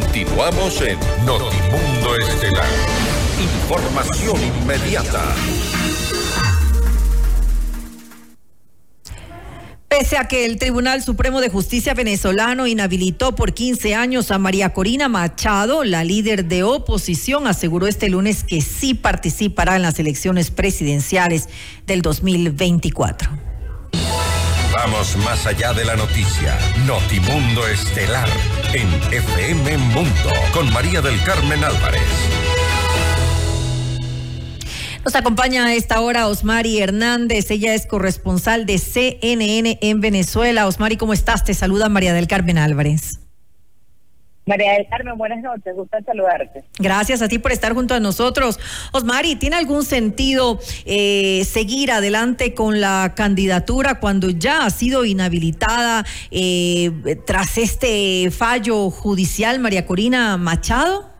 Continuamos en Notimundo Estelar. Información inmediata. Pese a que el Tribunal Supremo de Justicia venezolano inhabilitó por 15 años a María Corina Machado, la líder de oposición aseguró este lunes que sí participará en las elecciones presidenciales del 2024. Vamos más allá de la noticia. Notimundo Estelar en FM Mundo con María del Carmen Álvarez. Nos acompaña a esta hora Osmari Hernández. Ella es corresponsal de CNN en Venezuela. Osmari, ¿cómo estás? Te saluda María del Carmen Álvarez. María del Carmen, buenas noches, gusto saludarte. Gracias a ti por estar junto a nosotros. Osmari, ¿tiene algún sentido eh, seguir adelante con la candidatura cuando ya ha sido inhabilitada eh, tras este fallo judicial María Corina Machado?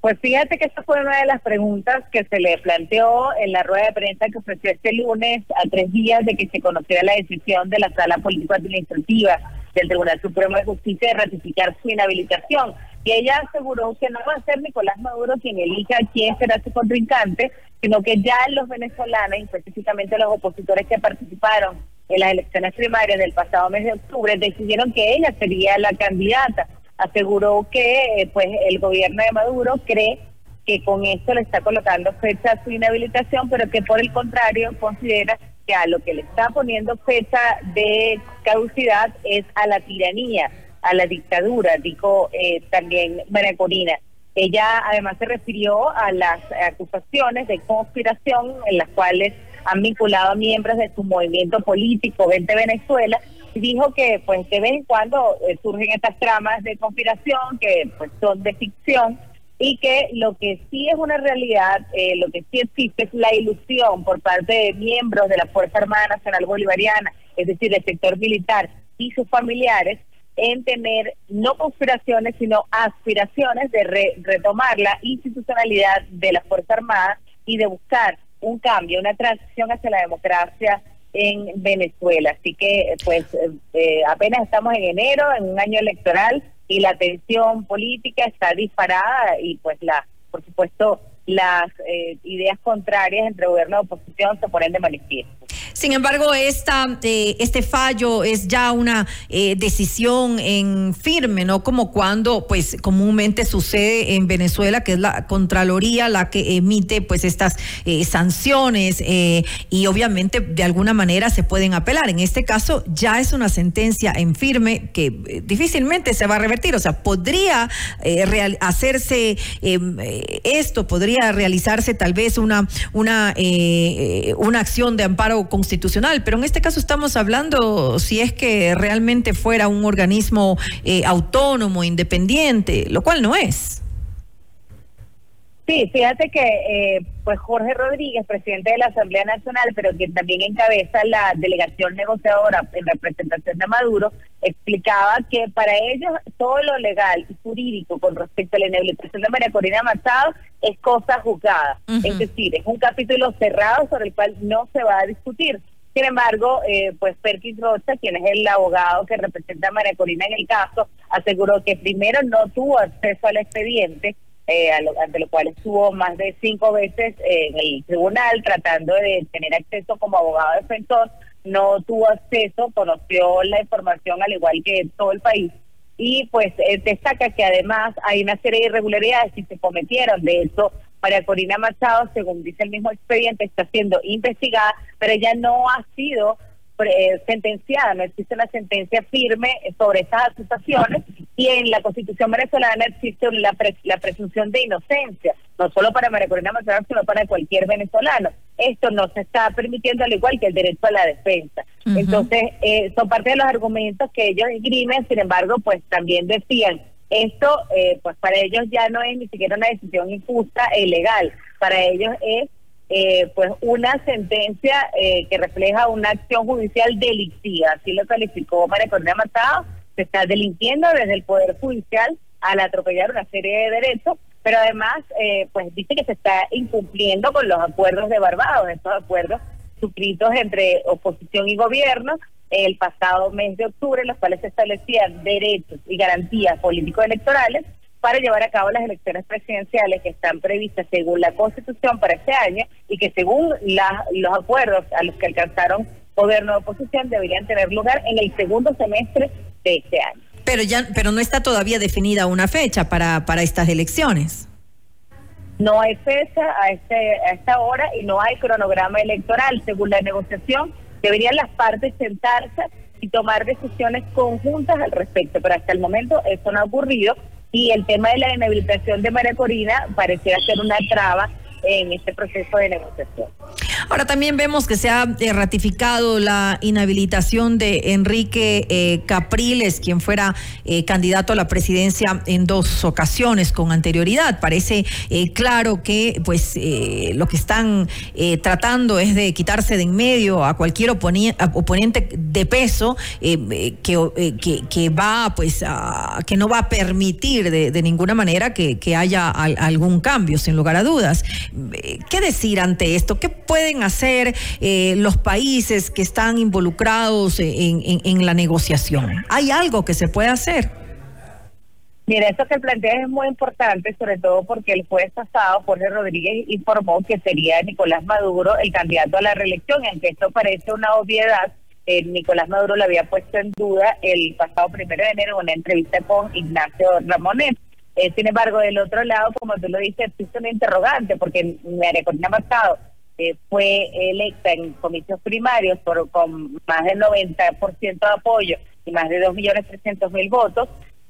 Pues fíjate que esta fue una de las preguntas que se le planteó en la rueda de prensa que ofreció este lunes a tres días de que se conociera la decisión de la Sala Político-Administrativa del Tribunal Supremo de Justicia de ratificar su inhabilitación. Y ella aseguró que no va a ser Nicolás Maduro quien elija quién será su contrincante, sino que ya los venezolanos, específicamente los opositores que participaron en las elecciones primarias del pasado mes de octubre, decidieron que ella sería la candidata aseguró que pues el gobierno de Maduro cree que con esto le está colocando fecha su inhabilitación, pero que por el contrario considera a lo que le está poniendo fecha de caducidad es a la tiranía, a la dictadura, dijo eh, también María Corina. Ella además se refirió a las acusaciones de conspiración en las cuales han vinculado a miembros de su movimiento político Vente Venezuela dijo que pues de vez en cuando eh, surgen estas tramas de conspiración que pues son de ficción y que lo que sí es una realidad, eh, lo que sí existe es la ilusión por parte de miembros de la Fuerza Armada Nacional Bolivariana, es decir, del sector militar y sus familiares, en tener no conspiraciones, sino aspiraciones de retomar la institucionalidad de la Fuerza Armada y de buscar un cambio, una transición hacia la democracia en Venezuela. Así que, pues, eh, apenas estamos en enero, en un año electoral, y la tensión política está disparada y, pues, la, por supuesto, las eh, ideas contrarias entre gobierno y oposición se ponen de manifiesto. Sin embargo, esta, eh, este fallo es ya una eh, decisión en firme, ¿no? Como cuando, pues, comúnmente sucede en Venezuela, que es la Contraloría la que emite, pues, estas sanciones y obviamente de alguna manera se pueden apelar. En este caso, ya es una sentencia en firme que difícilmente se va a revertir. O sea, podría hacerse esto, podría realizarse tal vez una, una, eh, una acción de amparo constitucional, pero en este caso estamos hablando si es que realmente fuera un organismo eh, autónomo, independiente, lo cual no es. Sí, fíjate que eh, pues Jorge Rodríguez, presidente de la Asamblea Nacional, pero que también encabeza la delegación negociadora en representación de Maduro, explicaba que para ellos todo lo legal y jurídico con respecto a la inhabilitación de María Corina Machado es cosa juzgada. Es decir, es un capítulo cerrado sobre el cual no se va a discutir. Sin embargo, eh, pues Perkins Rocha, quien es el abogado que representa a María Corina en el caso, aseguró que primero no tuvo acceso al expediente eh, ante lo cual estuvo más de cinco veces en el tribunal tratando de tener acceso como abogado defensor, no tuvo acceso, conoció la información al igual que todo el país. Y pues eh, destaca que además hay una serie de irregularidades que se cometieron, de eso María Corina Machado, según dice el mismo expediente, está siendo investigada, pero ella no ha sido eh, sentenciada, no existe una sentencia firme sobre esas acusaciones y en la Constitución venezolana existe la, la presunción de inocencia, no solo para María Corina Machado, sino para cualquier venezolano. Esto no se está permitiendo al igual que el derecho a la defensa. Entonces, eh, son parte de los argumentos que ellos esgrimen, sin embargo, pues también decían, esto eh, pues para ellos ya no es ni siquiera una decisión injusta e ilegal, para ellos es eh, pues una sentencia eh, que refleja una acción judicial delictiva, así lo calificó María Corina Matado, se está delinquiendo desde el Poder Judicial al atropellar una serie de derechos, pero además eh, pues dice que se está incumpliendo con los acuerdos de Barbados, estos acuerdos suscritos entre oposición y gobierno, el pasado mes de octubre, en los cuales se establecían derechos y garantías político-electorales para llevar a cabo las elecciones presidenciales que están previstas según la Constitución para este año y que según los acuerdos a los que alcanzaron gobierno de oposición deberían tener lugar en el segundo semestre de este año. Pero ya, pero no está todavía definida una fecha para, para estas elecciones. No hay fecha a, este, a esta hora y no hay cronograma electoral. Según la negociación, deberían las partes sentarse y tomar decisiones conjuntas al respecto, pero hasta el momento eso no ha ocurrido y el tema de la inhabilitación de María Corina parecía ser una traba en este proceso de negociación. Ahora también vemos que se ha eh, ratificado la inhabilitación de Enrique eh, Capriles, quien fuera eh, candidato a la presidencia en dos ocasiones con anterioridad. Parece claro que pues lo que están tratando es de quitarse de en medio a cualquier oponente de peso que, que, va pues a, que no va a permitir de, ninguna manera que, haya algún cambio, sin lugar a dudas. ¿Qué decir ante esto? ¿Qué pueden hacer eh, los países que están involucrados en, la negociación? ¿Hay algo que se puede hacer? Mira, esto que planteas es muy importante, sobre todo porque el jueves pasado Jorge Rodríguez informó que sería Nicolás Maduro el candidato a la reelección, aunque esto parece una obviedad. Eh, Nicolás Maduro lo había puesto en duda el pasado primero de enero en una entrevista con Ignacio Ramonet. Eh, sin embargo, del otro lado, como tú lo dices, existe una interrogante, porque María Corina Machado eh, fue electa en comicios primarios por, con más del 90% de apoyo y más de 2.300.000 votos,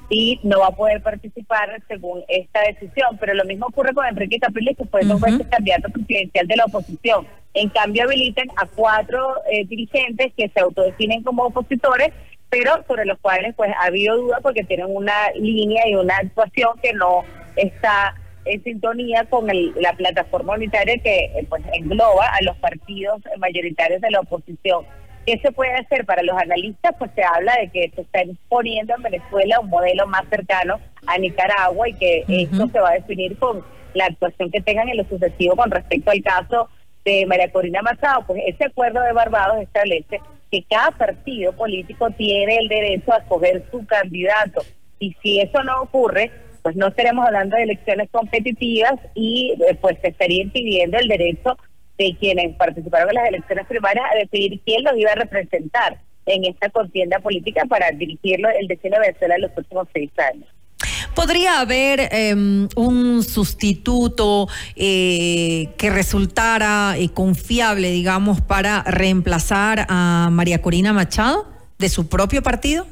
y no va a poder participar según esta decisión. Pero lo mismo ocurre con Enrique Capriles, que fue dos veces candidato presidencial de la oposición. En cambio, habilitan a cuatro eh, dirigentes que se autodefinen como opositores pero sobre los cuales pues ha habido duda porque tienen una línea y una actuación que no está en sintonía con la plataforma unitaria que eh, pues engloba a los partidos mayoritarios de la oposición. ¿Qué se puede hacer para los analistas? Pues se habla de que se está imponiendo en Venezuela un modelo más cercano a Nicaragua y que esto se va a definir con la actuación que tengan en lo sucesivo con respecto al caso de María Corina Machado. Pues ese acuerdo de Barbados establece que cada partido político tiene el derecho a escoger su candidato. Y si eso no ocurre, pues no estaremos hablando de elecciones competitivas y eh, pues se estaría impidiendo el derecho de quienes participaron en las elecciones primarias a decidir quién los iba a representar en esta contienda política para dirigirlo el destino de Venezuela en los próximos seis años. ¿Podría haber em, un sustituto eh, que resultara eh, confiable, digamos, para reemplazar a María Corina Machado de su propio partido?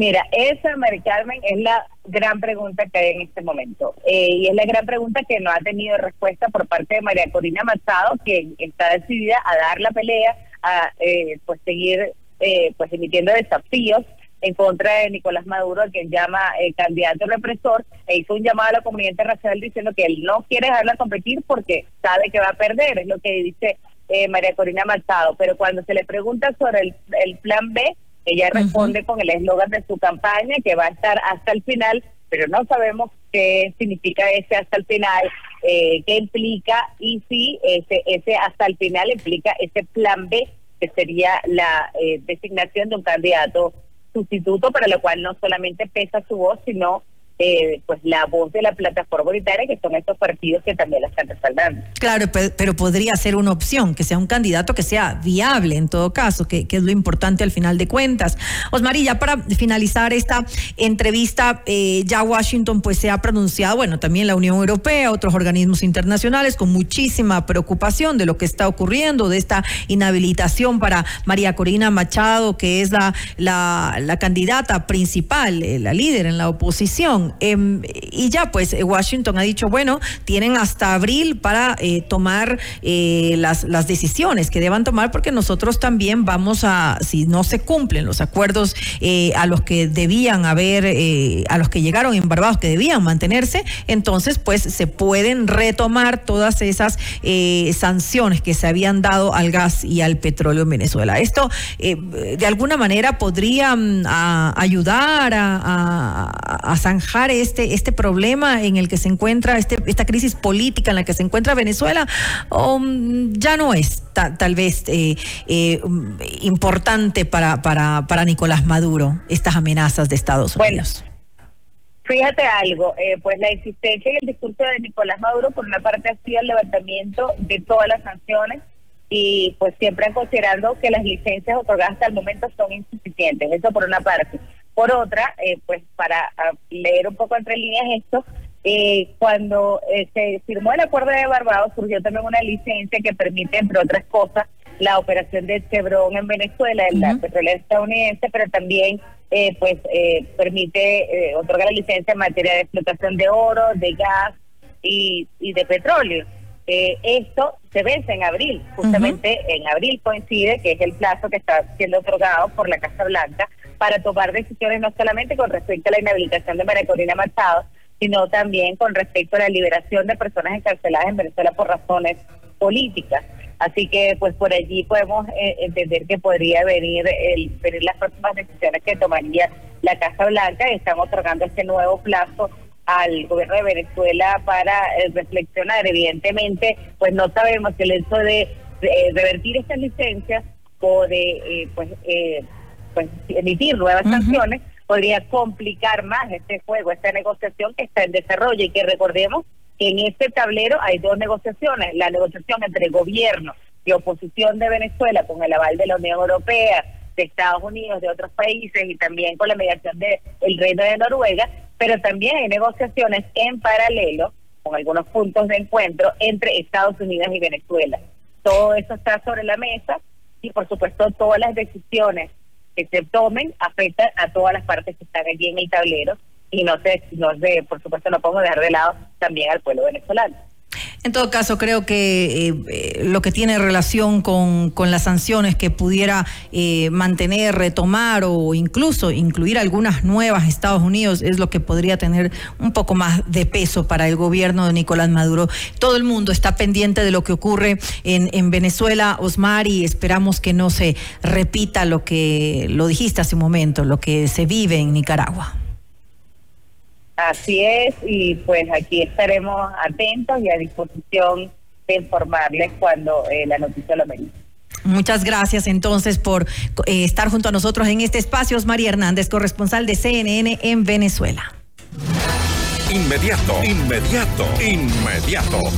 Mira, esa, María Carmen, es la gran pregunta que hay en este momento. Eh, y es la gran pregunta que no ha tenido respuesta por parte de María Corina Machado, que está decidida a dar la pelea, a pues seguir pues emitiendo desafíos en contra de Nicolás Maduro, a quien llama el candidato represor, e hizo un llamado a la comunidad internacional diciendo que él no quiere dejarla competir porque sabe que va a perder, es lo que dice eh, María Corina Machado. Pero cuando se le pregunta sobre el, plan B, ella responde con el eslogan de su campaña, que va a estar hasta el final, pero no sabemos qué significa ese hasta el final, eh, qué implica y si ese, ese hasta el final implica ese plan B, que sería la eh, designación de un candidato sustituto para lo cual no solamente pesa su voz, sino eh, pues la voz de la plataforma unitaria, que son estos partidos que también la están respaldando. Claro, pero, podría ser una opción, que sea un candidato que sea viable en todo caso, que, es lo importante al final de cuentas. Osmarilla, para finalizar esta entrevista, eh, ya Washington pues se ha pronunciado, bueno, también la Unión Europea, otros organismos internacionales, con muchísima preocupación de lo que está ocurriendo, de esta inhabilitación para María Corina Machado, que es la, la, la candidata principal, eh, la líder en la oposición. Em, y ya, pues eh, Washington ha dicho, bueno, tienen hasta abril para eh, tomar eh, las, decisiones que deban tomar, porque nosotros también vamos a, si no se cumplen los acuerdos a los que debían haber, a los que llegaron en Barbados, que debían mantenerse, entonces pues se pueden retomar todas esas sanciones que se habían dado al gas y al petróleo en Venezuela. Esto de alguna manera podría mm, ayudar a, a, a zanjar atajar este, este problema en el que se encuentra, este, esta crisis política en la que se encuentra Venezuela, o mm, ya no es tal vez eh, eh, importante para, para, para Nicolás Maduro estas amenazas de Estados Unidos? Fíjate algo, eh, pues la existencia y el discurso de Nicolás Maduro por una parte ha sido el levantamiento de todas las sanciones y pues siempre han considerado que las licencias otorgadas hasta el momento son insuficientes, eso por una parte. Por otra, eh, pues para ah, leer un poco entre líneas esto, eh, cuando se firmó el acuerdo de Barbados surgió también una licencia que permite, entre otras cosas, la operación de Chevron en Venezuela, en la petrolera estadounidense, pero también eh, pues eh, permite eh, otorgar la licencia en materia de explotación de oro, de gas y, y de petróleo. esto se vence en abril, justamente en abril coincide que es el plazo que está siendo otorgado por la Casa Blanca para tomar decisiones no solamente con respecto a la inhabilitación de María Corina Machado, sino también con respecto a la liberación de personas encarceladas en Venezuela por razones políticas. Así que pues por allí podemos eh, entender que podría venir, las próximas decisiones que tomaría la Casa Blanca. Estamos otorgando este nuevo plazo al gobierno de Venezuela para eh, reflexionar. Evidentemente, pues no sabemos si el hecho de, revertir estas licencias o de eh, pues, pues emitir nuevas sanciones podría complicar más este juego, esta negociación que está en desarrollo y que recordemos en este tablero hay dos negociaciones, la negociación entre el gobierno y oposición de Venezuela con el aval de la Unión Europea, de Estados Unidos, de otros países y también con la mediación del Reino de Noruega, pero también hay negociaciones en paralelo con algunos puntos de encuentro entre Estados Unidos y Venezuela. Todo eso está sobre la mesa y por supuesto todas las decisiones que se tomen afectan a todas las partes que están allí en el tablero y no se, no se, por supuesto no podemos dejar de lado también al pueblo venezolano. En todo caso, creo que eh, eh, lo que tiene relación con, con las sanciones que pudiera eh, mantener, retomar o incluso incluir algunas nuevas Estados Unidos es lo que podría tener un poco más de peso para el gobierno de Nicolás Maduro. Todo el mundo está pendiente de lo que ocurre en, en Venezuela, Osmar, y esperamos que no se repita lo que lo dijiste hace un momento, lo que se vive en Nicaragua. Así es, y pues aquí estaremos atentos y a disposición de informarles cuando eh, la noticia lo merite. Muchas gracias entonces por eh, estar junto a nosotros en este espacio. María Hernández, corresponsal de CNN en Venezuela. Inmediato, inmediato, inmediato.